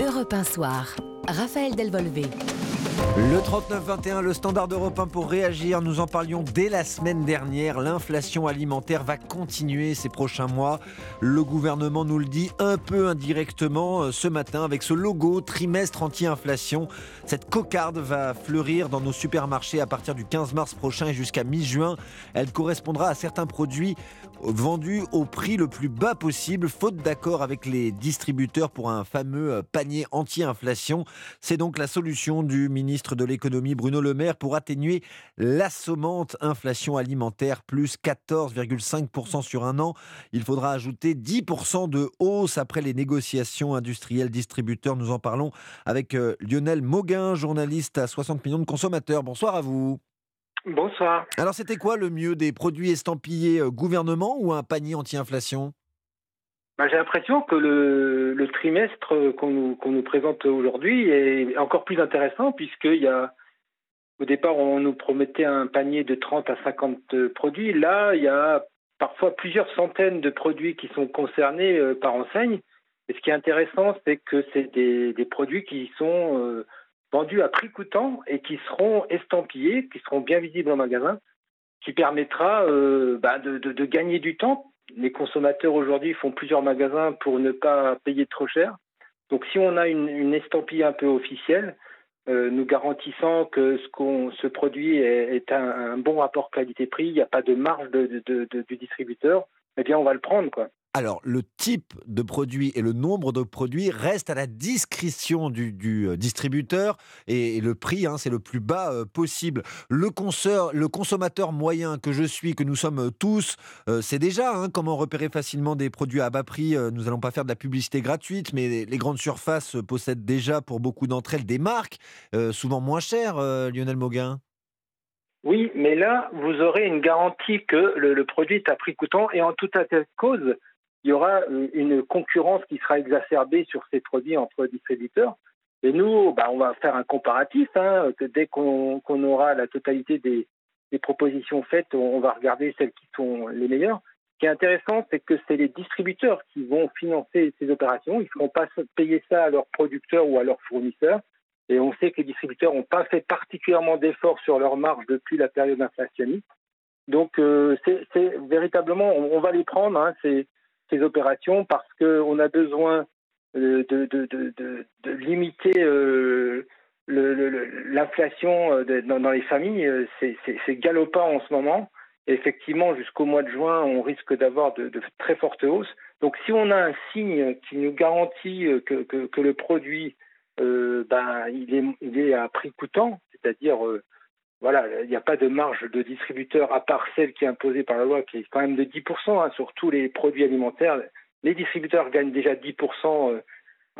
Europe 1 Soir. Raphaël Delvolvé. Le 39-21, le standard européen pour réagir. Nous en parlions dès la semaine dernière. L'inflation alimentaire va continuer ces prochains mois. Le gouvernement nous le dit un peu indirectement euh, ce matin avec ce logo trimestre anti-inflation. Cette cocarde va fleurir dans nos supermarchés à partir du 15 mars prochain et jusqu'à mi-juin. Elle correspondra à certains produits vendus au prix le plus bas possible, faute d'accord avec les distributeurs pour un fameux euh, panier anti-inflation. C'est donc la solution du ministre de l'économie Bruno Le Maire pour atténuer l'assommante inflation alimentaire, plus 14,5% sur un an. Il faudra ajouter 10% de hausse après les négociations industrielles distributeurs. Nous en parlons avec euh, Lionel Mauguin, journaliste à 60 millions de consommateurs. Bonsoir à vous. Bonsoir. Alors, c'était quoi le mieux des produits estampillés euh, gouvernement ou un panier anti-inflation? Bah, J'ai l'impression que le, trimestre qu'on nous, nous, présente aujourd'hui est encore plus intéressant puisqu'il y a, au départ, on nous promettait un panier de 30 à 50 produits. Là, il y a parfois plusieurs centaines de produits qui sont concernés euh, par enseigne. Et ce qui est intéressant, c'est que c'est des, des, produits qui sont euh, vendus à prix coûtant et qui seront estampillés, qui seront bien visibles en magasin, qui permettra euh, bah, de, gagner du temps. Les consommateurs aujourd'hui font plusieurs magasins pour ne pas payer trop cher. Donc si on a une, estampille un peu officielle, euh, nous garantissant que ce, produit est, un, bon rapport qualité-prix, il n'y a pas de marge du distributeur, eh bien on va le prendre. quoi. Alors, le type de produit et le nombre de produits restent à la discrétion du, euh, distributeur et, le prix, hein, c'est le plus bas euh, possible. Le, consommateur moyen que je suis, que nous sommes tous, euh, c'est déjà hein, comment repérer facilement des produits à bas prix. nous n'allons pas faire de la publicité gratuite, mais les, grandes surfaces possèdent déjà pour beaucoup d'entre elles des marques, souvent moins chères, Lionel Mauguin. Oui, mais là, vous aurez une garantie que le, le produit est à prix coûtant et en toute cause, il y aura une concurrence qui sera exacerbée sur ces produits entre distributeurs. Et nous, bah, on va faire un comparatif. Hein, que dès qu'on aura la totalité des, propositions faites, on va regarder celles qui sont les meilleures. Ce qui est intéressant, c'est que c'est les distributeurs qui vont financer ces opérations. Ils ne feront pas payer ça à leurs producteurs ou à leurs fournisseurs. Et on sait que les distributeurs n'ont pas fait particulièrement d'efforts sur leur marge depuis la période inflationniste. Donc, euh, c'est véritablement, on, va les prendre. Hein, opérations parce qu'on a besoin euh, de, de, de, de limiter euh, l'inflation euh, dans, les familles. C'est galopant en ce moment. effectivement, jusqu'au mois de juin, on risque d'avoir de, très fortes hausses. Donc, si on a un signe qui nous garantit que, que, le produit, ben, il, est, il est à prix coûtant, c'est-à-dire voilà, il n'y a pas de marge de distributeur à part celle qui est imposée par la loi, qui est quand même de 10% hein, sur tous les produits alimentaires. Les distributeurs gagnent déjà 10% euh,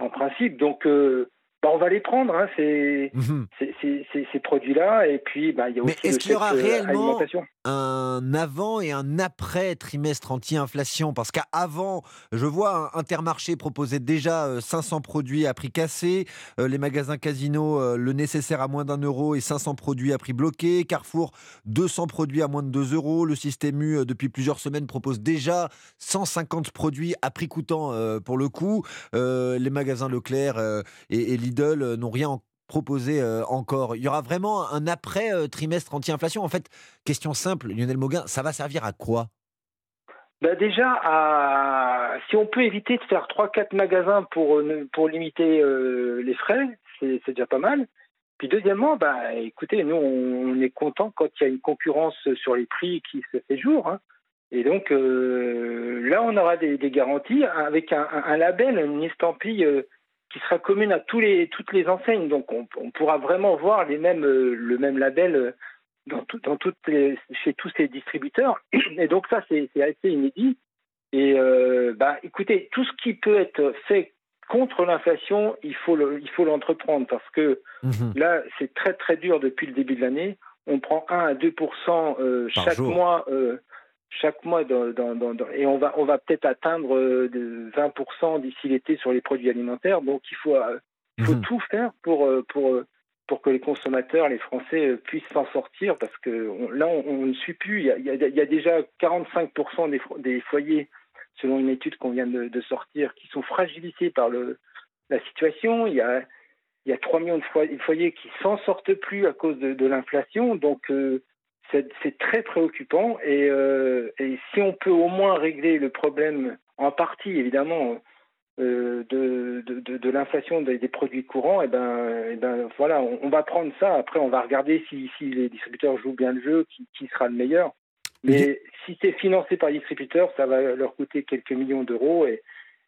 en principe, donc euh, bah, on va les prendre, hein, ces, mhm. ces, produits-là. Et puis, bah, il y a aussi Mais est-ce qu'il y aura réellement un avant et un après trimestre anti-inflation. Parce qu'avant, je vois Intermarché proposait déjà 500 euh, produits à prix cassé, euh, les magasins Casino euh, le nécessaire à moins d'un euro et 500 produits à prix bloqué, Carrefour 200 produits à moins de 2 euros, le système U depuis plusieurs semaines propose déjà 150 produits à prix coûtant pour le coup, les magasins Leclerc et, euh, n'ont rien proposé euh, encore? Il y aura vraiment un après euh, trimestre anti-inflation? En fait, question simple, Lionel Mauguin, ça va servir à quoi? Ben déjà, si on peut éviter de faire 3-4 magasins pour, pour limiter les frais, c'est déjà pas mal. Puis deuxièmement, bah, écoutez, nous, on, est content quand il y a une concurrence sur les prix qui se fait jour. Hein. Et donc, là, on aura des, garanties avec un, label, une estampille qui sera commune à tous les, toutes les enseignes. Donc on, pourra vraiment voir les mêmes, euh, le même label euh, dans, dans toutes chez tous ces distributeurs. Et donc ça, c'est assez inédit. Et euh, bah, écoutez, tout ce qui peut être fait contre l'inflation, il faut l'entreprendre parce que mhm. là, c'est très très dur depuis le début de l'année. On prend 1 à 2% chaque mois chaque mois dans, dans, dans, et on va on va peut-être atteindre euh, de 20% d'ici l'été sur les produits alimentaires. Donc il faut euh, il faut mhm. tout faire pour euh, pour pour que les consommateurs, les Français puissent s'en sortir parce que là on, ne suit plus. Il y a, il y a, déjà 45% des, des foyers selon une étude qu'on vient de, de, sortir qui sont fragilisés par le la situation. Il y a, il y a 3 millions de foyers qui s'en sortent plus à cause de, l'inflation. Donc, euh, c'est très préoccupant. Et, euh, et, si on peut au moins régler le problème, en partie évidemment, euh, de, de, de l'inflation des, produits courants, et eh ben, et eh ben voilà, on, va prendre ça. Après, on va regarder si, si les distributeurs jouent bien le jeu, qui, qui sera le meilleur. Mais si c'est financé par les distributeurs, ça va leur coûter quelques millions d'euros et,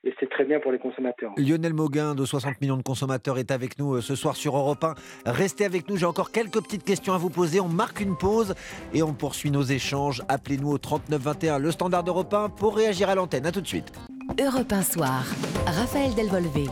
et c'est très bien pour les consommateurs. Lionel Mauguin de 60 millions de consommateurs est avec nous euh, ce soir sur Europe 1. Restez avec nous, j'ai encore quelques petites questions à vous poser. On marque une pause et on poursuit nos échanges. Appelez-nous au 3921, le standard d'Europe 1 pour réagir à l'antenne. A tout de suite. Europe 1 soir, Raphaël Delvolvé.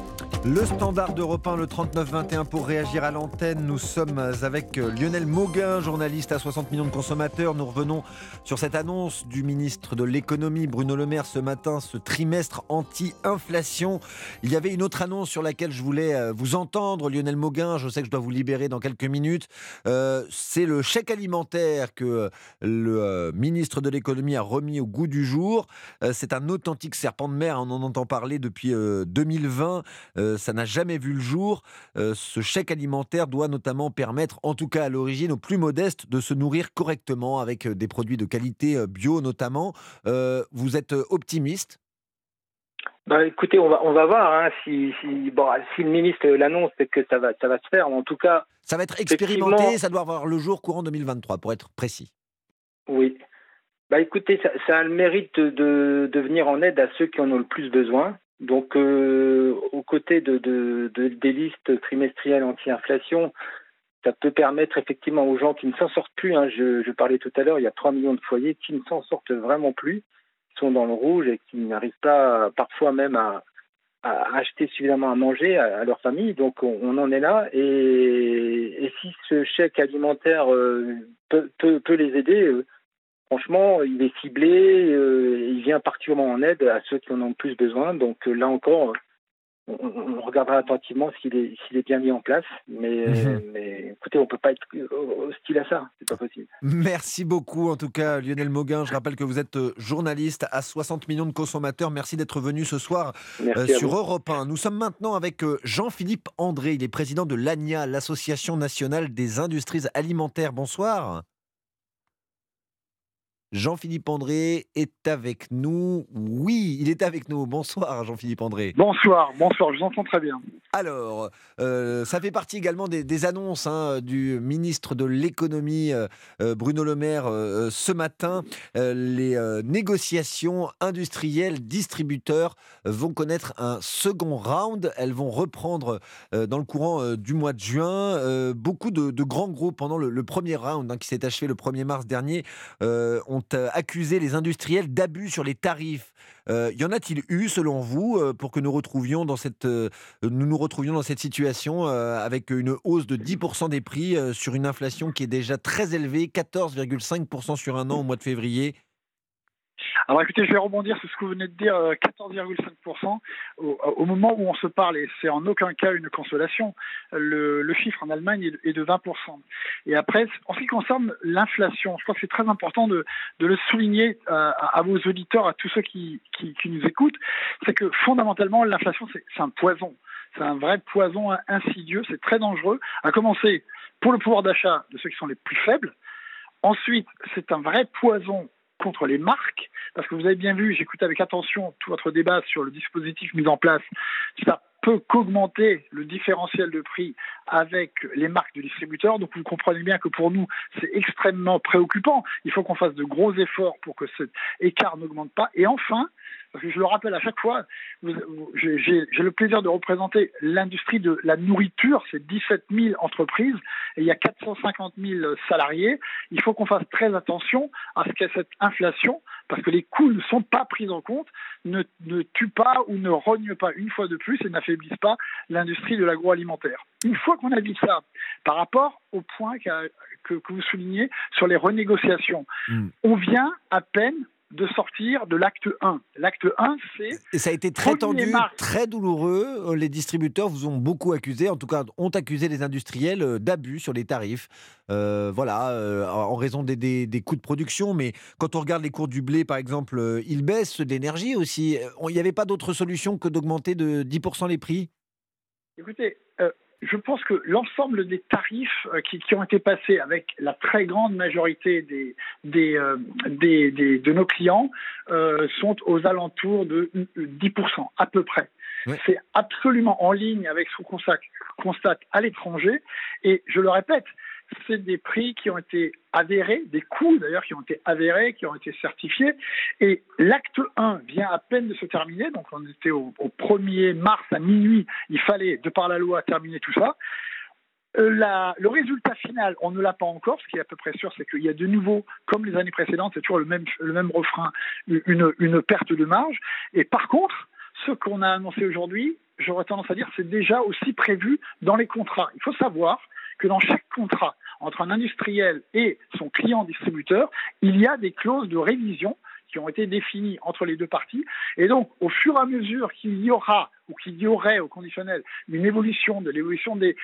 Le standard d'Europe 1, le 39-21 pour réagir à l'antenne. Nous sommes avec euh, Lionel Mauguin, journaliste à 60 millions de consommateurs. Nous revenons sur cette annonce du ministre de l'économie, Bruno Le Maire, ce matin, ce trimestre anti-inflation. Il y avait une autre annonce sur laquelle je voulais euh, vous entendre, Lionel Mauguin. Je sais que je dois vous libérer dans quelques minutes. Euh, c'est le chèque alimentaire que le ministre de l'économie a remis au goût du jour. c'est un authentique serpent de mer. On en entend parler depuis 2020 ça n'a jamais vu le jour. Euh, ce chèque alimentaire doit notamment permettre, en tout cas à l'origine, aux plus modestes de se nourrir correctement avec euh, des produits de qualité euh, bio notamment. vous êtes optimiste? Bah, écoutez, on va, on va voir hein, si, si, bon, si le ministre l'annonce, c'est que ça va, ça va se faire. En tout cas, ça va être expérimenté. Ça doit avoir le jour courant 2023, pour être précis. Oui. Bah, écoutez, ça, ça a le mérite de, de, venir en aide à ceux qui en ont le plus besoin. Donc, euh, aux côtés de, de, des listes trimestrielles anti-inflation, ça peut permettre effectivement aux gens qui ne s'en sortent plus, hein, je, parlais tout à l'heure, il y a 3 millions de foyers qui ne s'en sortent vraiment plus, qui sont dans le rouge et qui n'arrivent pas parfois même à, acheter suffisamment à manger à, leur famille. Donc on, en est là. Et, si ce chèque alimentaire euh, peut, les aider, euh, franchement, il est ciblé, euh, il vient particulièrement en aide à ceux qui en ont le plus besoin. Donc euh, là encore, on, regardera attentivement s'il est, s'il est bien mis en place. Mais, mhm. mais écoutez, on ne peut pas être hostile à ça. C'est pas possible. Merci beaucoup, en tout cas, Lionel Mauguin. Je rappelle que vous êtes euh, journaliste à 60 millions de consommateurs. Merci d'être venu ce soir sur Europe 1. Nous sommes maintenant avec Jean-Philippe André. Il est président de l'ANIA, l'Association nationale des industries alimentaires. Bonsoir. Jean-Philippe André est avec nous. Oui, il est avec nous. Bonsoir, Jean-Philippe André. Bonsoir, bonsoir, je vous entends très bien. Alors, euh, ça fait partie également des, annonces hein, du ministre de l'économie, euh, euh, Bruno Le Maire, ce matin. les négociations industrielles distributeurs vont connaître un second round. Elles vont reprendre dans le courant du mois de juin. beaucoup de, grands groupes, pendant le, premier round hein, qui s'est achevé le 1er mars dernier, ont euh, accuser les industriels d'abus sur les tarifs. Euh, y en a-t-il eu, selon vous, euh, pour que nous retrouvions dans cette, nous nous retrouvions dans cette situation avec une hausse de 10% des prix sur une inflation qui est déjà très élevée, 14,5% sur un an au mois de février? Alors écoutez, je vais rebondir sur ce que vous venez de dire, 14,5% euh, au, moment où on se parle, et c'est en aucun cas une consolation, le, chiffre en Allemagne est de 20%. Et après, en ce qui concerne l'inflation, je crois que c'est très important de, le souligner euh, à, vos auditeurs, à tous ceux qui, qui, nous écoutent, c'est que fondamentalement, l'inflation, c'est un poison. C'est un vrai poison insidieux, c'est très dangereux, à commencer pour le pouvoir d'achat de ceux qui sont les plus faibles. Ensuite, c'est un vrai poison contre les marques, parce que vous avez bien vu, j'écoute avec attention tout votre débat sur le dispositif mis en place. Ça peut qu'augmenter le différentiel de prix avec les marques de distributeurs. Donc vous comprenez bien que pour nous, c'est extrêmement préoccupant. Il faut qu'on fasse de gros efforts pour que cet écart n'augmente pas. Et enfin, parce que je le rappelle à chaque fois, j'ai le plaisir de représenter l'industrie de la nourriture, c'est 17 000 entreprises et il y a 450 000 salariés. Il faut qu'on fasse très attention à ce que cette inflation, parce que les coûts ne sont pas pris en compte, ne, ne tue pas ou ne rogne pas une fois de plus et n'affaiblisse pas l'industrie de l'agroalimentaire. Une fois qu'on a dit ça, par rapport au point que, que, vous soulignez sur les renégociations, hmm. on vient à peine de sortir de l'acte 1. L'acte 1, c'est... Et ça a été très tendu, très douloureux. Euh, les distributeurs vous ont beaucoup accusé, en tout cas ont accusé les industriels euh, d'abus sur les tarifs. Euh, voilà, en raison des, des, coûts de production. Mais quand on regarde les cours du blé, par exemple, ils baissent, d'énergie aussi. Il n'y avait pas d'autre solution que d'augmenter de 10% les prix? Écoutez, je pense que l'ensemble des tarifs euh, qui, qui, ont été passés avec la très grande majorité des, des, euh, des, des de nos clients euh, sont aux alentours de 10% à peu près. C'est absolument en ligne avec ce qu'on constate à l'étranger. Et je le répète, c'est des prix qui ont été avérés, des coûts d'ailleurs qui ont été avérés, qui ont été certifiés. Et l'acte 1 vient à peine de se terminer, donc on était au, au 1er mars à minuit, il fallait, de par la loi, terminer tout ça. Euh, le résultat final, on ne l'a pas encore. Ce qui est à peu près sûr, c'est qu'il y a de nouveau, comme les années précédentes, c'est toujours le même, le même refrain, une, une perte de marge. Et par contre, ce qu'on a annoncé aujourd'hui, j'aurais tendance à dire, c'est déjà aussi prévu dans les contrats. Il faut savoir que dans chaque contrat entre un industriel et son client distributeur, il y a des clauses de révision qui ont été définies entre les deux parties. Et donc, au fur et à mesure qu'il y aura ou qu'il y aurait au conditionnel une évolution de l'évolution des,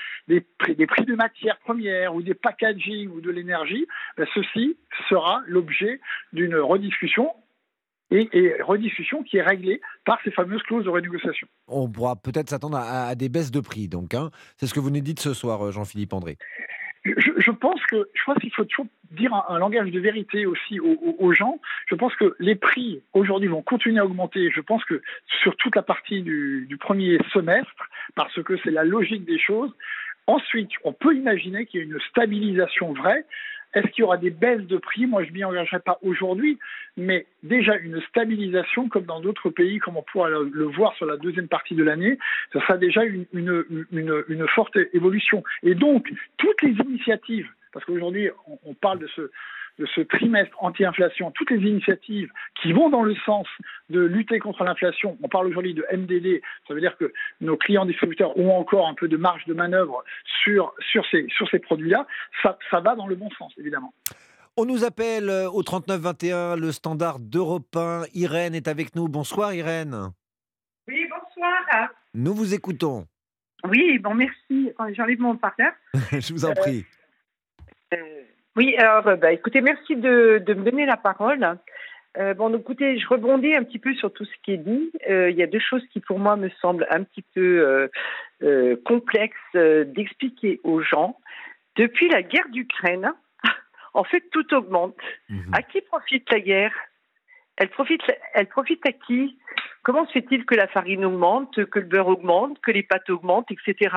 prix, des prix de matières premières ou des packaging ou de l'énergie, ben ceci sera l'objet d'une rediscussion et, et, rediscussion qui est réglée par ces fameuses clauses de renégociation. On pourra peut-être s'attendre à, à, des baisses de prix, donc. Hein. C'est ce que vous nous dites ce soir, Jean-Philippe André. Je, je, pense que je pense qu'il faut toujours dire un, un, langage de vérité aussi aux, aux, aux, gens. Je pense que les prix aujourd'hui vont continuer à augmenter. Je pense que sur toute la partie du, du premier semestre, parce que c'est la logique des choses. Ensuite, on peut imaginer qu'il y ait une stabilisation vraie. Est-ce qu'il y aura des baisses de prix? Moi, je m'y engagerai pas aujourd'hui, mais déjà une stabilisation, comme dans d'autres pays, comme on pourra le, voir sur la deuxième partie de l'année, ça sera déjà une, forte évolution. Et donc, toutes les initiatives, parce qu'aujourd'hui, on, parle de ce, de ce trimestre anti-inflation, toutes les initiatives qui vont dans le sens de lutter contre l'inflation, on parle aujourd'hui de MDD, ça veut dire que nos clients distributeurs ont encore un peu de marge de manœuvre sur, sur ces, sur ces produits-là, ça, ça va dans le bon sens, évidemment. On nous appelle au 3921, le standard d'Europe 1. Irène est avec nous. Bonsoir Irène. Oui, bonsoir. Nous vous écoutons. Oui, bon, merci. J'enlève mon partenaire. Je vous en prie. Euh, euh, oui, alors, bah, écoutez, merci de, de, me donner la parole. Euh, bon, écoutez, je rebondis un petit peu sur tout ce qui est dit. Euh, il y a deux choses qui, pour moi, me semblent un petit peu euh, complexes d'expliquer aux gens. Depuis la guerre d'Ukraine, en fait, tout augmente. Mmh. À qui profite la guerre? Elle profite, elle profite à qui? Comment se fait-il que la farine augmente, que le beurre augmente, que les pâtes augmentent, etc.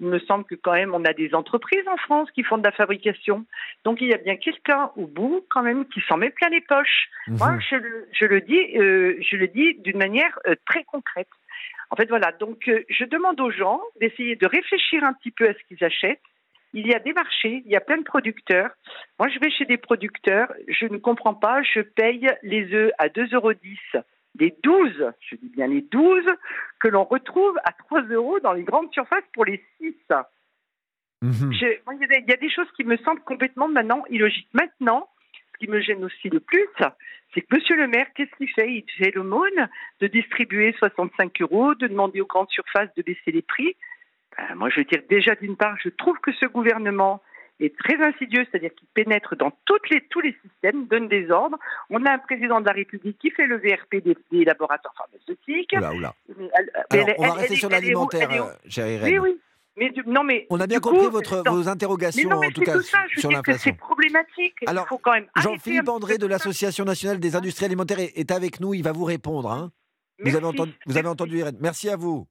Il me semble que quand même on a des entreprises en France qui font de la fabrication. Donc il y a bien quelqu'un au bout quand même qui s'en met plein les poches. Mmh. Moi, je le, je le dis, euh, je le dis d'une manière euh, très concrète. En fait, voilà. Donc euh, je demande aux gens d'essayer de réfléchir un petit peu à ce qu'ils achètent il y a des marchés, il y a plein de producteurs. Moi, je vais chez des producteurs, je ne comprends pas, je paye les œufs à 2,10 euros des 12, je dis bien les 12, que l'on retrouve à 3 euros dans les grandes surfaces pour les 6. Mmh. Je, moi, il, y a, il y a des choses qui me semblent complètement maintenant illogiques. Maintenant, ce qui me gêne aussi le plus, c'est que Monsieur le maire, qu'est-ce qu'il fait? Il fait l'aumône de distribuer 65 euros, de demander aux grandes surfaces de baisser les prix. Euh, moi, je veux dire, déjà, d'une part, je trouve que ce gouvernement est très insidieux, c'est-à-dire qu'il pénètre dans toutes les, tous les systèmes, donne des ordres. On a un président de la République qui fait le VRP des, des laboratoires pharmaceutiques. Oula, oula. Mais elle, Alors, elle, on va elle, rester sur l'alimentaire, chère Oui, oui. Mais du, non, mais on a bien compris coup, votre, vos interrogations, non, en tout cas, tout ça, je sur l'inflation. C'est problématique. Alors, Jean-Philippe André de l'Association nationale des industries alimentaires est, est, avec nous. Il va vous répondre. Hein. Vous, avez entendu, vous avez entendu Irène. Merci à vous.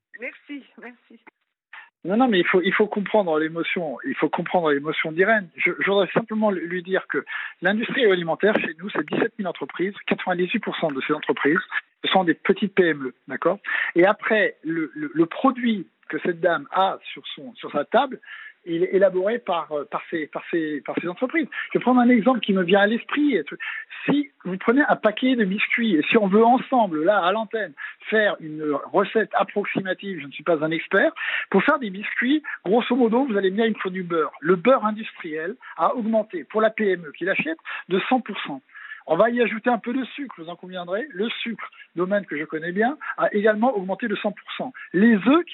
Non, non, mais il faut, il faut comprendre l'émotion. Il faut comprendre l'émotion d'Irène. Je, je, voudrais simplement lui dire que l'industrie alimentaire, chez nous, c'est 17 000 entreprises. 98% de ces entreprises, ce sont des petites PME, d'accord? Et après, le, le, le, produit que cette dame a sur, son, sur sa table, élaboré par, par, ces, par, ces, ces entreprises. Je vais prendre un exemple qui me vient à l'esprit. Si vous prenez un paquet de biscuits et si on veut ensemble, là, à l'antenne, faire une recette approximative, je ne suis pas un expert, pour faire des biscuits, grosso modo, vous allez bien, il faut du beurre. Le beurre industriel a augmenté pour la PME qui l'achète de 100%. On va y ajouter un peu de sucre, vous en conviendrez. Le sucre, domaine que je connais bien, a également augmenté de 100%. Les œufs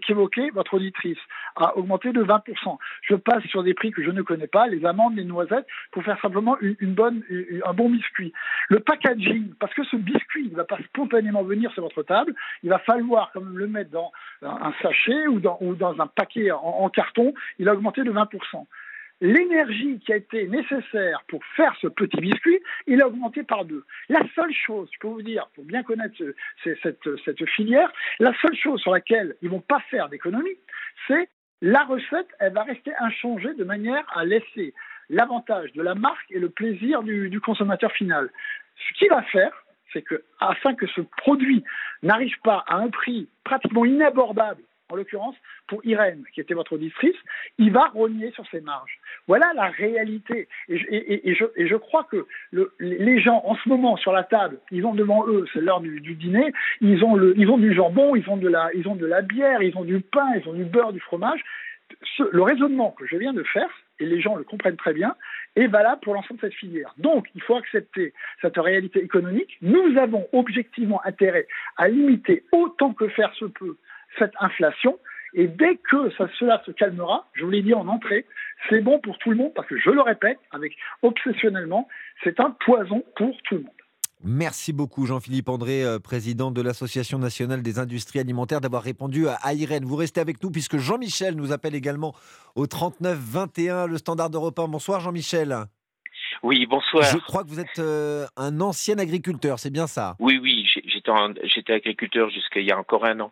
qu'évoquait votre auditrice a augmenté de 20%. Je passe sur des prix que je ne connais pas, les amandes, les noisettes, pour faire simplement une, bonne, un bon biscuit. Le packaging, parce que ce biscuit ne va pas spontanément venir sur votre table, il va falloir quand même le mettre dans un sachet ou dans, un paquet en carton, il a augmenté de 20% l'énergie qui a été nécessaire pour faire ce petit biscuit, il a augmenté par deux. La seule chose, je peux vous dire, pour bien connaître cette, filière, la seule chose sur laquelle ils ne vont pas faire d'économie, c'est la recette, elle va rester inchangée de manière à laisser l'avantage de la marque et le plaisir du, du consommateur final. Ce qu'il va faire, c'est que, afin que ce produit n'arrive pas à un prix pratiquement inabordable en l'occurrence pour Irène, qui était votre auditrice, il va rogner sur ses marges. Voilà la réalité. Et, je, crois que les gens, en ce moment, sur la table, ils ont devant eux, c'est l'heure du, dîner, ils ont, du jambon, ils ont de la bière, ils ont du pain, ils ont du beurre, du fromage. le raisonnement que je viens de faire, et les gens le comprennent très bien, est valable pour l'ensemble de cette filière. Donc, il faut accepter cette réalité économique. Nous avons objectivement intérêt à limiter autant que faire se peut cette inflation. Et dès que ça, cela se calmera, je vous l'ai dit en entrée, c'est bon pour tout le monde parce que je le répète, avec obsessionnellement, c'est un poison pour tout le monde. Merci beaucoup Jean-Philippe André, euh, président de l'Association nationale des industries alimentaires, d'avoir répondu à Irène. Vous restez avec nous puisque Jean-Michel nous appelle également au 39 21, le standard d'Europe 1. Bonsoir Jean-Michel. Oui, bonsoir. Je crois que vous êtes euh, un ancien agriculteur, c'est bien ça? Oui, oui, j'étais agriculteur jusqu'à il y a encore un an.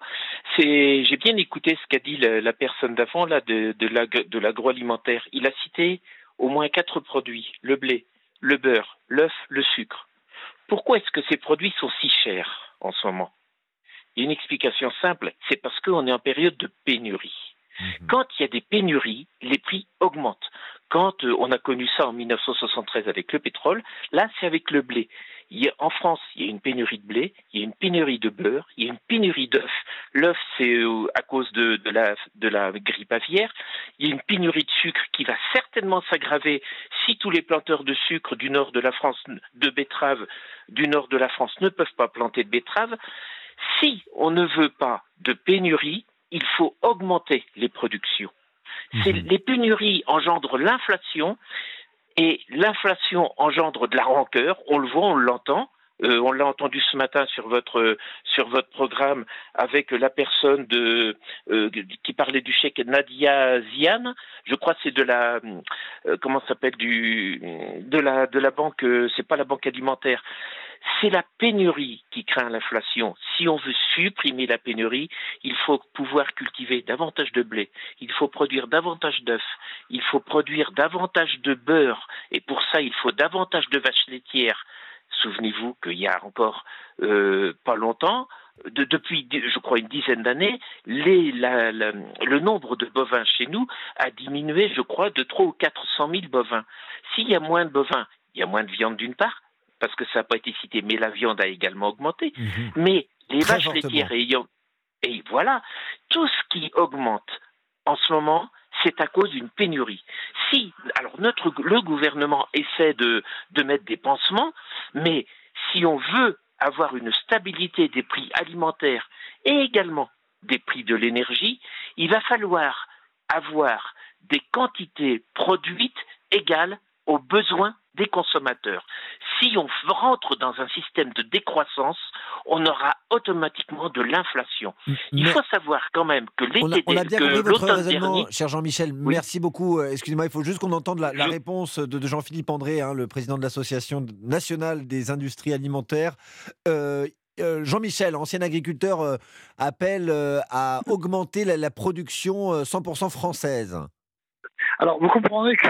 J'ai bien écouté ce qu'a dit la, personne d'avant là de, de l'agroalimentaire. Il a cité au moins quatre produits le blé, le beurre, l'œuf, le sucre. Pourquoi est-ce que ces produits sont si chers en ce moment? Il y a une explication simple, c'est parce qu'on est en période de pénurie. Mhm. Quand il y a des pénuries, les prix augmentent. Quand euh, on a connu ça en 1973 avec le pétrole, là c'est avec le blé. En France, il y a une pénurie de blé, il y a une pénurie de beurre, il y a une pénurie d'œufs. L'œuf, c'est euh, à cause de, la, de la grippe aviaire. Il y a une pénurie de sucre qui va certainement s'aggraver si tous les planteurs de sucre du nord de la France, de betteraves du nord de la France ne peuvent pas planter de betteraves. Si on ne veut pas de pénurie, il faut augmenter les productions. Mhm. les pénuries engendrent l'inflation et l'inflation engendre de la rancœur. On le voit, on l'entend. Euh, on l'a entendu ce matin sur votre sur votre programme avec la personne de euh, qui parlait du chèque Nadia Zian. Je crois que c'est de la euh, comment s'appelle du de la de la banque. c'est pas la banque alimentaire. C'est la pénurie qui craint l'inflation. Si on veut supprimer la pénurie, il faut pouvoir cultiver davantage de blé, il faut produire davantage d'œufs, il faut produire davantage de beurre, et pour ça, il faut davantage de vaches laitières. Souvenez-vous qu'il y a encore euh, pas longtemps, depuis, je crois, une dizaine d'années, le nombre de bovins chez nous a diminué, je crois, de 3 ou 400 000 bovins. S'il y a moins de bovins, il y a moins de viande d'une part, parce que ça n'a pas été cité, mais la viande a également augmenté. Mhm. Mais les vaches laitières ayant. Et voilà, tout ce qui augmente en ce moment, c'est à cause d'une pénurie. Si, alors notre, le gouvernement essaie de, de mettre des pansements, mais si on veut avoir une stabilité des prix alimentaires et également des prix de l'énergie, il va falloir avoir des quantités produites égales aux besoins des consommateurs. Si on rentre dans un système de décroissance, on aura automatiquement de l'inflation. Il faut savoir quand même que l'été on, a bien compris votre raisonnement, cher Jean-Michel. Merci beaucoup. Euh, excusez-moi, il faut juste qu'on entende la, réponse de, Jean-Philippe André, hein, le président de l'Association nationale des industries alimentaires. Euh, euh, Jean-Michel, ancien agriculteur, appelle à augmenter la, la production 100% française. Alors, vous comprenez que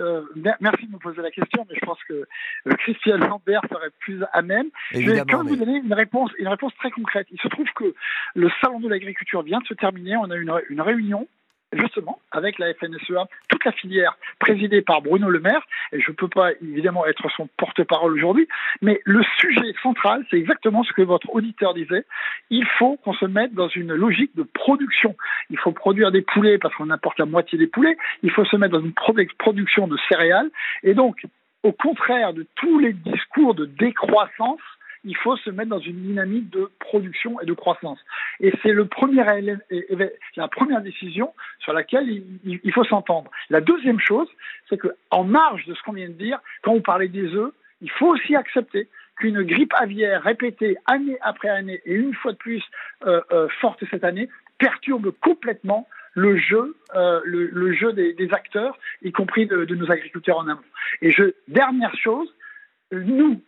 euh, merci de me poser la question, mais je pense que euh, Christian Lambert serait plus à même. je vais quand même vous donner une réponse, une réponse très concrète. Il se trouve que le salon de l'agriculture vient de se terminer. On a eu une réunion justement, avec la FNSEA, toute la filière présidée par Bruno Le Maire, et je ne peux pas évidemment être son porte-parole aujourd'hui, mais le sujet central, c'est exactement ce que votre auditeur disait, il faut qu'on se mette dans une logique de production. Il faut produire des poulets parce qu'on importe la moitié des poulets, il faut se mettre dans une production de céréales, et donc au contraire de tous les discours de décroissance, il faut se mettre dans une dynamique de production et de croissance. Et c'est la première décision sur laquelle il, faut s'entendre. La deuxième chose, c'est qu'en marge de ce qu'on vient de dire, quand on parlait des œufs, il faut aussi accepter qu'une grippe aviaire répétée année après année et une fois de plus euh, euh, forte cette année perturbe complètement le jeu, euh, le, jeu des, acteurs, y compris de, de, nos agriculteurs en amont. Et je, dernière chose, nous,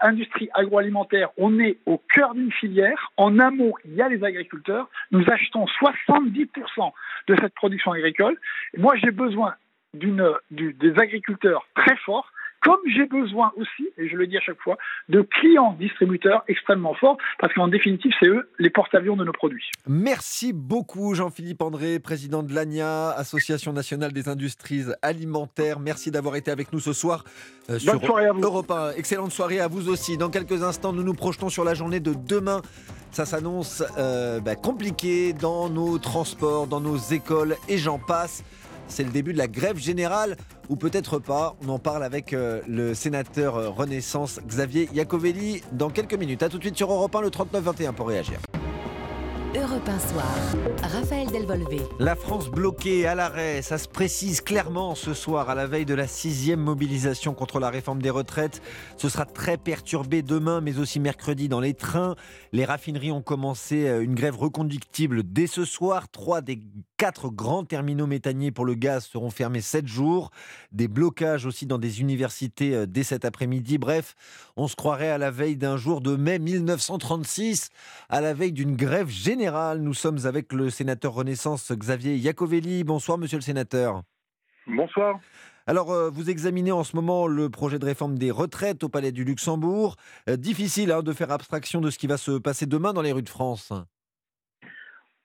industrie agroalimentaire, on est au cœur d'une filière. En amont, il y a les agriculteurs. Nous achetons 70% de cette production agricole. Moi, j'ai besoin d'une, des agriculteurs très forts comme j'ai besoin aussi, et je le dis à chaque fois, de clients distributeurs extrêmement forts, parce qu'en définitive, c'est eux les porte-avions de nos produits. Merci beaucoup Jean-Philippe André, président de l'ANIA, Association nationale des industries alimentaires. Merci d'avoir été avec nous ce soir euh, sur Europe 1. Excellente soirée à vous aussi. Dans quelques instants, nous nous projetons sur la journée de demain. Ça s'annonce euh, bah, compliqué dans nos transports, dans nos écoles et j'en passe. C'est le début de la grève générale ou peut-être pas. On en parle avec euh, le sénateur euh, Renaissance Xavier Iacovelli dans quelques minutes. A tout de suite sur Europe 1 le 39-21 pour réagir. Europe 1 Soir, Raphaël Delvolvé. La France bloquée à l'arrêt, ça se précise clairement ce soir à la veille de la sixième mobilisation contre la réforme des retraites. Ce sera très perturbé demain, mais aussi mercredi dans les trains. Les raffineries ont commencé euh, une grève reconductible dès ce soir. Trois des quatre grands terminaux méthaniers pour le gaz seront fermés sept jours. Des blocages aussi dans des universités euh, dès cet après-midi. Bref, on se croirait à la veille d'un jour de mai 1936, à la veille d'une grève générale nous sommes avec le sénateur Renaissance Xavier Iacovelli. Bonsoir, monsieur le sénateur. Bonsoir. Alors, euh, vous examinez en ce moment le projet de réforme des retraites au Palais du Luxembourg. Euh, difficile hein, de faire abstraction de ce qui va se passer demain dans les rues de France.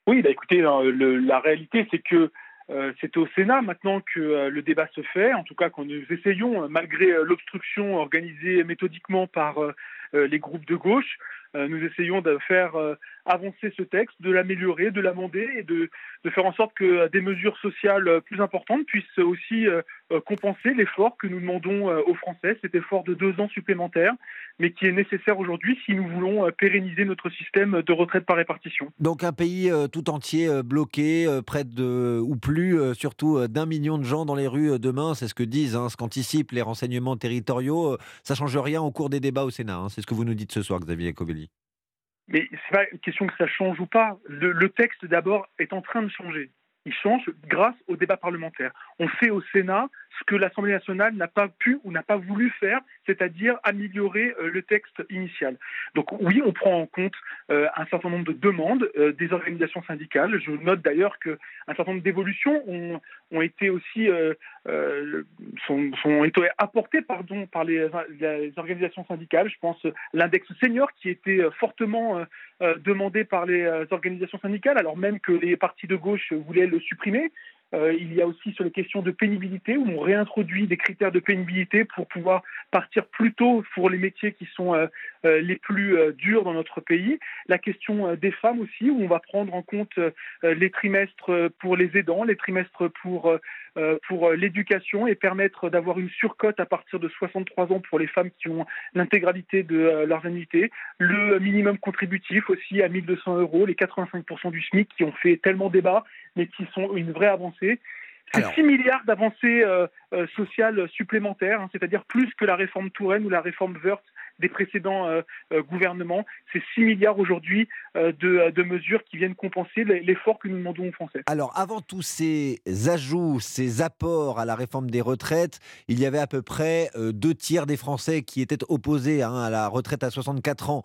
Oui, bah écoutez, hein, la réalité, c'est que euh, c'est au Sénat maintenant que le débat se fait, en tout cas quand nous essayons, malgré l'obstruction organisée méthodiquement par les groupes de gauche, nous essayons de faire avancer ce texte, de l'améliorer, de l'amender et de, faire en sorte que des mesures sociales plus importantes puissent aussi euh, compenser l'effort que nous demandons euh, aux Français, cet effort de deux ans supplémentaires, mais qui est nécessaire aujourd'hui si nous voulons euh, pérenniser notre système de retraite par répartition. Donc un pays tout entier bloqué, près de, ou plus, surtout d'un million de gens dans les rues demain, c'est ce que disent, hein, ce qu'anticipent les renseignements territoriaux. Ça change rien au cours des débats au Sénat, hein, c'est ce que vous nous dites ce soir, Xavier Covelli. Mais c'est pas une question que ça change ou pas. Le, texte, d'abord, est en train de changer. Il change grâce au débat parlementaire. On fait au Sénat ce que l'Assemblée nationale n'a pas pu ou n'a pas voulu faire, c'est-à-dire améliorer euh, le texte initial. Donc oui, on prend en compte euh, un certain nombre de demandes euh, des organisations syndicales. Je note d'ailleurs qu'un certain nombre d'évolutions ont, été aussi apportées pardon, par les, les, organisations syndicales. Je pense l'index senior qui était fortement demandé par les organisations syndicales, alors même que les partis de gauche voulaient le supprimer. Euh, il y a aussi sur les questions de pénibilité, où on réintroduit des critères de pénibilité pour pouvoir partir plus tôt pour les métiers qui sont euh, euh, les plus durs dans notre pays. La question des femmes aussi, où on va prendre en compte les trimestres pour les aidants, les trimestres pour l'éducation et permettre d'avoir une surcote à partir de 63 ans pour les femmes qui ont l'intégralité de leurs annuités, le minimum contributif aussi à 1200 euros, les 85% du SMIC qui ont fait tellement débat, mais qui sont une vraie avancée. C'est 6 milliards d'avancées sociales supplémentaires, hein, c'est-à-dire plus que la réforme Touraine ou la réforme Wörth des précédents euh, euh, gouvernements. C'est 6 milliards aujourd'hui euh, de, mesures qui viennent compenser l'effort que nous demandons aux Français. Alors, avant tous ces ajouts, ces apports à la réforme des retraites, il y avait à peu près deux tiers des Français qui étaient opposés hein, à la retraite à 64 ans.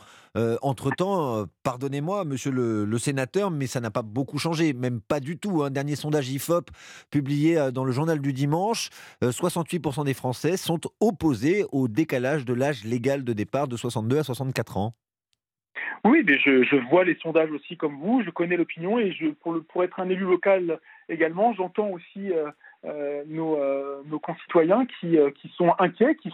Entre-temps, pardonnez-moi, monsieur le, sénateur, mais ça n'a pas beaucoup changé, même pas du tout. Un hein. dernier sondage IFOP publié dans le journal du dimanche, 68% des Français sont opposés au décalage de l'âge légal de départ de 62 à 64 ans. Oui, mais je, vois les sondages aussi comme vous, je connais l'opinion et pour, être un élu local également, j'entends aussi euh, euh, nos, euh, nos, concitoyens qui, sont inquiets, qui,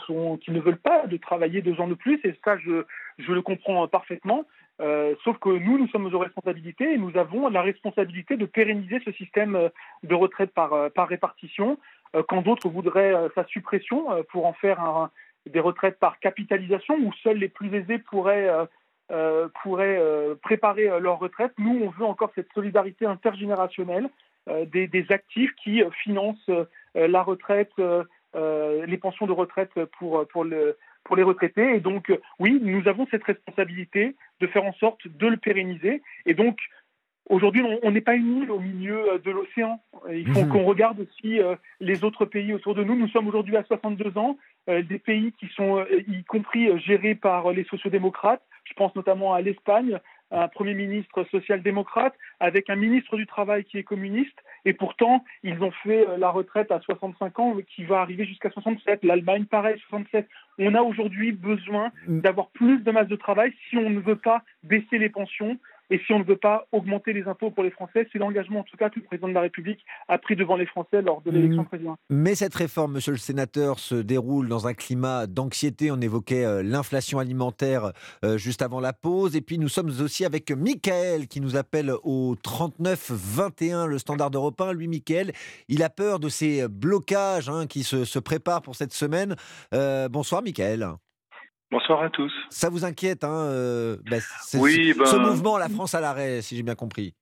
ne veulent pas de travailler deux ans de plus et ça, je, le comprends parfaitement. sauf que nous, nous sommes aux responsabilités et nous avons la responsabilité de pérenniser ce système de retraite par, par répartition quand d'autres voudraient sa suppression pour en faire des retraites par capitalisation où seuls les plus aisés pourraient pourraient préparer leur retraite. Nous, on veut encore cette solidarité intergénérationnelle des, actifs qui financent la retraite, les pensions de retraite pour, pour les retraités. Et donc, oui, nous avons cette responsabilité de faire en sorte de le pérenniser. Et donc, Aujourd'hui, on n'est pas une île au milieu euh, de l'océan. Il faut mhm. qu'on regarde aussi euh, les autres pays autour de nous. Nous sommes aujourd'hui à 62 ans, euh, des pays qui sont y compris gérés par les sociodémocrates. Je pense notamment à l'Espagne, un Premier ministre social-démocrate, avec un ministre du Travail qui est communiste. Et pourtant, ils ont fait la retraite à 65 ans, qui va arriver jusqu'à 67. L'Allemagne, pareil, 67. On a aujourd'hui besoin mm. d'avoir plus de masse de travail si on ne veut pas baisser les pensions, et si on ne veut pas augmenter les impôts pour les Français, c'est l'engagement en tout cas que le président de la République a pris devant les Français lors de l'élection mm. présidentielle. Mais cette réforme, monsieur le sénateur, se déroule dans un climat d'anxiété. On évoquait euh, l'inflation alimentaire euh, juste avant la pause. Et puis nous sommes aussi avec Michael qui nous appelle au 39-21, le standard européen. Lui, Michael, il a peur de ces blocages hein, qui se, préparent pour cette semaine. Euh, bonsoir, Michael. Bonsoir à tous. Ça vous inquiète, hein euh, bah, oui, ce, ben mouvement, la France à l'arrêt, si j'ai bien compris.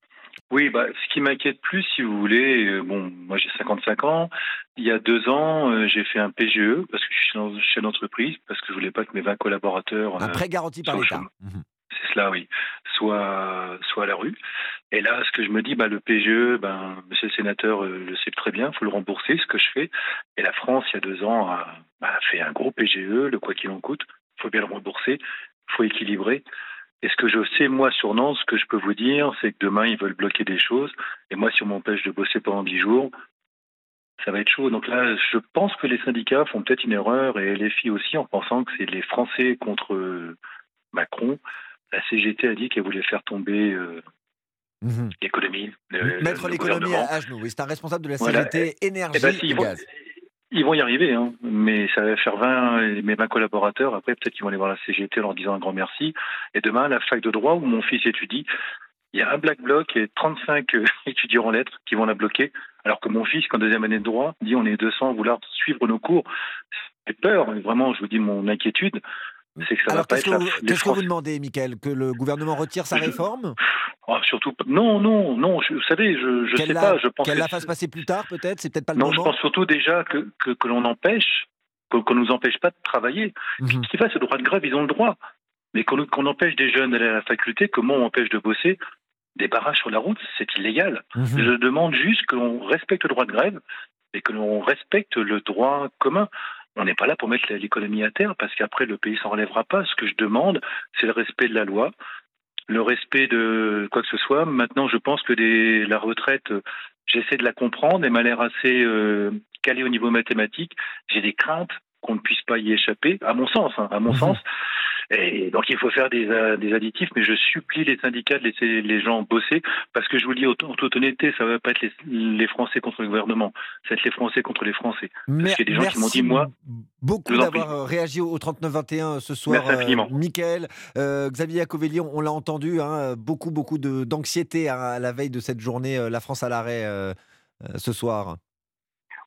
Oui, bah, ce qui m'inquiète plus, si vous voulez, euh, bon, moi j'ai 55 ans. Il y a deux ans, euh, j'ai fait un PGE parce que je suis dans chef d'entreprise, parce que je voulais pas que mes 20 collaborateurs. Un prêt garanti par l'État. Mhm. C'est cela, oui. Soit, soit à la rue. Et là, ce que je me dis, bah, le PGE, ben, monsieur le sénateur le sait très bien, il faut le rembourser, ce que je fais. Et la France, il y a deux ans, a, a fait un gros PGE, le quoi qu'il en coûte faut bien le rembourser, il faut équilibrer. Et ce que je sais, moi, sur Nantes, ce que je peux vous dire, c'est que demain, ils veulent bloquer des choses. Et moi, si on m'empêche de bosser pendant 10 jours, ça va être chaud. Donc là, je pense que les syndicats font peut-être une erreur, et les filles aussi, en pensant que c'est les Français contre Macron. La CGT a dit qu'elle voulait faire tomber euh, mhm. l'économie. Mettre l'économie à, genoux. Oui, c'est un responsable de la CGT énergie et, eh ben, gaz. Ils vont y arriver, hein. mais ça va faire 20, mes 20 collaborateurs. Après, peut-être qu'ils vont aller voir la CGT en leur disant un grand merci. Et demain, la fac de droit où mon fils étudie, il y a un black bloc et 35 euh, étudiants en lettres qui vont la bloquer. Alors que mon fils, en deuxième année de droit, dit on est 200 à vouloir suivre nos cours. J'ai peur, vraiment, je vous dis mon inquiétude. C'est que ça Alors, va pas être Qu'est-ce que vous demandez, Michael? Que le gouvernement retire sa réforme? Oh, surtout, non, non, non. vous savez, je ne sais pas. Je pense qu'elle la fasse passer plus tard, peut-être? C'est peut-être pas le non, moment. Non, je pense surtout déjà que que, que l'on empêche, qu'on ne nous empêche pas de travailler. Mmh. Ce qui fait ce droit de grève, ils ont le droit. Mais qu'on empêche des jeunes d'aller à la faculté, comment on empêche de bosser Des barrages sur la route, c'est illégal. Mhm. Je demande juste que l'on respecte le droit de grève et que l'on respecte le droit commun. On n'est pas là pour mettre l'économie à terre parce qu'après le pays s'en relèvera pas. Ce que je demande, c'est le respect de la loi, le respect de quoi que ce soit. Maintenant, je pense que des, la retraite, j'essaie de la comprendre. Elle m'a l'air assez euh, calée au niveau mathématique. J'ai des craintes qu'on ne puisse pas y échapper, à mon sens, hein, à mon mhm. sens. Et donc il faut faire des, euh, des, additifs, mais je supplie les syndicats de laisser les gens bosser, parce que je vous le dis en toute honnêteté, ça ne va pas être les, les, Français contre le gouvernement, ça va être les Français contre les Français. Parce qu'il y a des gens qui m'ont dit, moi... Beaucoup d'avoir euh, réagi au 39-21 ce soir, Merci Michael. Xavier Acovelli, on, l'a entendu, hein, beaucoup, beaucoup d'anxiété à, la veille de cette journée, la France à l'arrêt ce soir.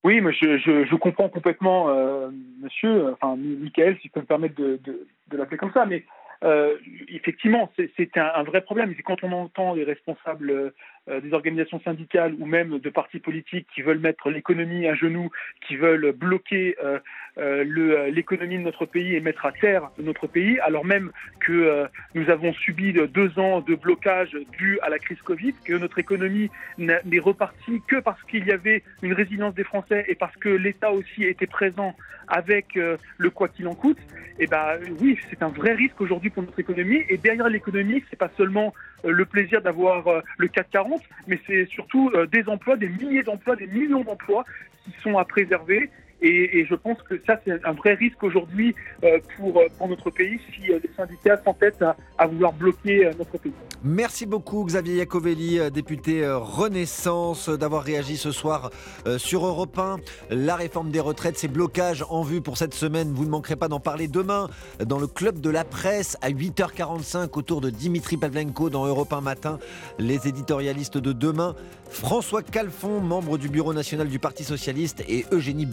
Oui, mais je, je, comprends complètement, euh, monsieur, enfin, Michael, si je peux me permettre de, de, l'appeler comme ça, mais euh, effectivement, c'est un, un, vrai problème. Quand on entend les responsables des organisations syndicales ou même de partis politiques qui veulent mettre l'économie à genoux, qui veulent bloquer euh, euh, l'économie de notre pays et mettre à terre notre pays, alors même que nous avons subi deux ans de blocage dû à la crise Covid, que notre économie n'est repartie que parce qu'il y avait une résilience des Français et parce que l'État aussi était présent avec le quoi qu'il en coûte. Et eh ben oui, c'est un vrai risque aujourd'hui pour notre économie. Et derrière l'économie, c'est pas seulement le plaisir d'avoir le 440 mais c'est surtout euh, des emplois, des milliers d'emplois, des millions d'emplois qui sont à préserver. Et, je pense que ça, c'est un vrai risque aujourd'hui euh, pour, pour notre pays si les syndicats s'entêtent à, à, vouloir bloquer notre pays. Merci beaucoup Xavier Iacovelli, député Renaissance, d'avoir réagi ce soir sur Europe 1. La réforme des retraites, ces blocages en vue pour cette semaine, vous ne manquerez pas d'en parler demain dans le club de la presse à 8h45 autour de Dimitri Pavlenko dans Europe 1 matin. Les éditorialistes de demain, François Calfon, membre du bureau national du Parti Socialiste, et Eugénie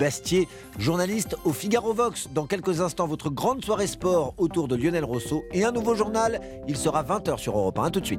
Journaliste au Figaro Vox. Dans quelques instants, votre grande soirée sport autour de Lionel Rousseau et un nouveau journal. Il sera 20h sur Europe 1. tout de suite.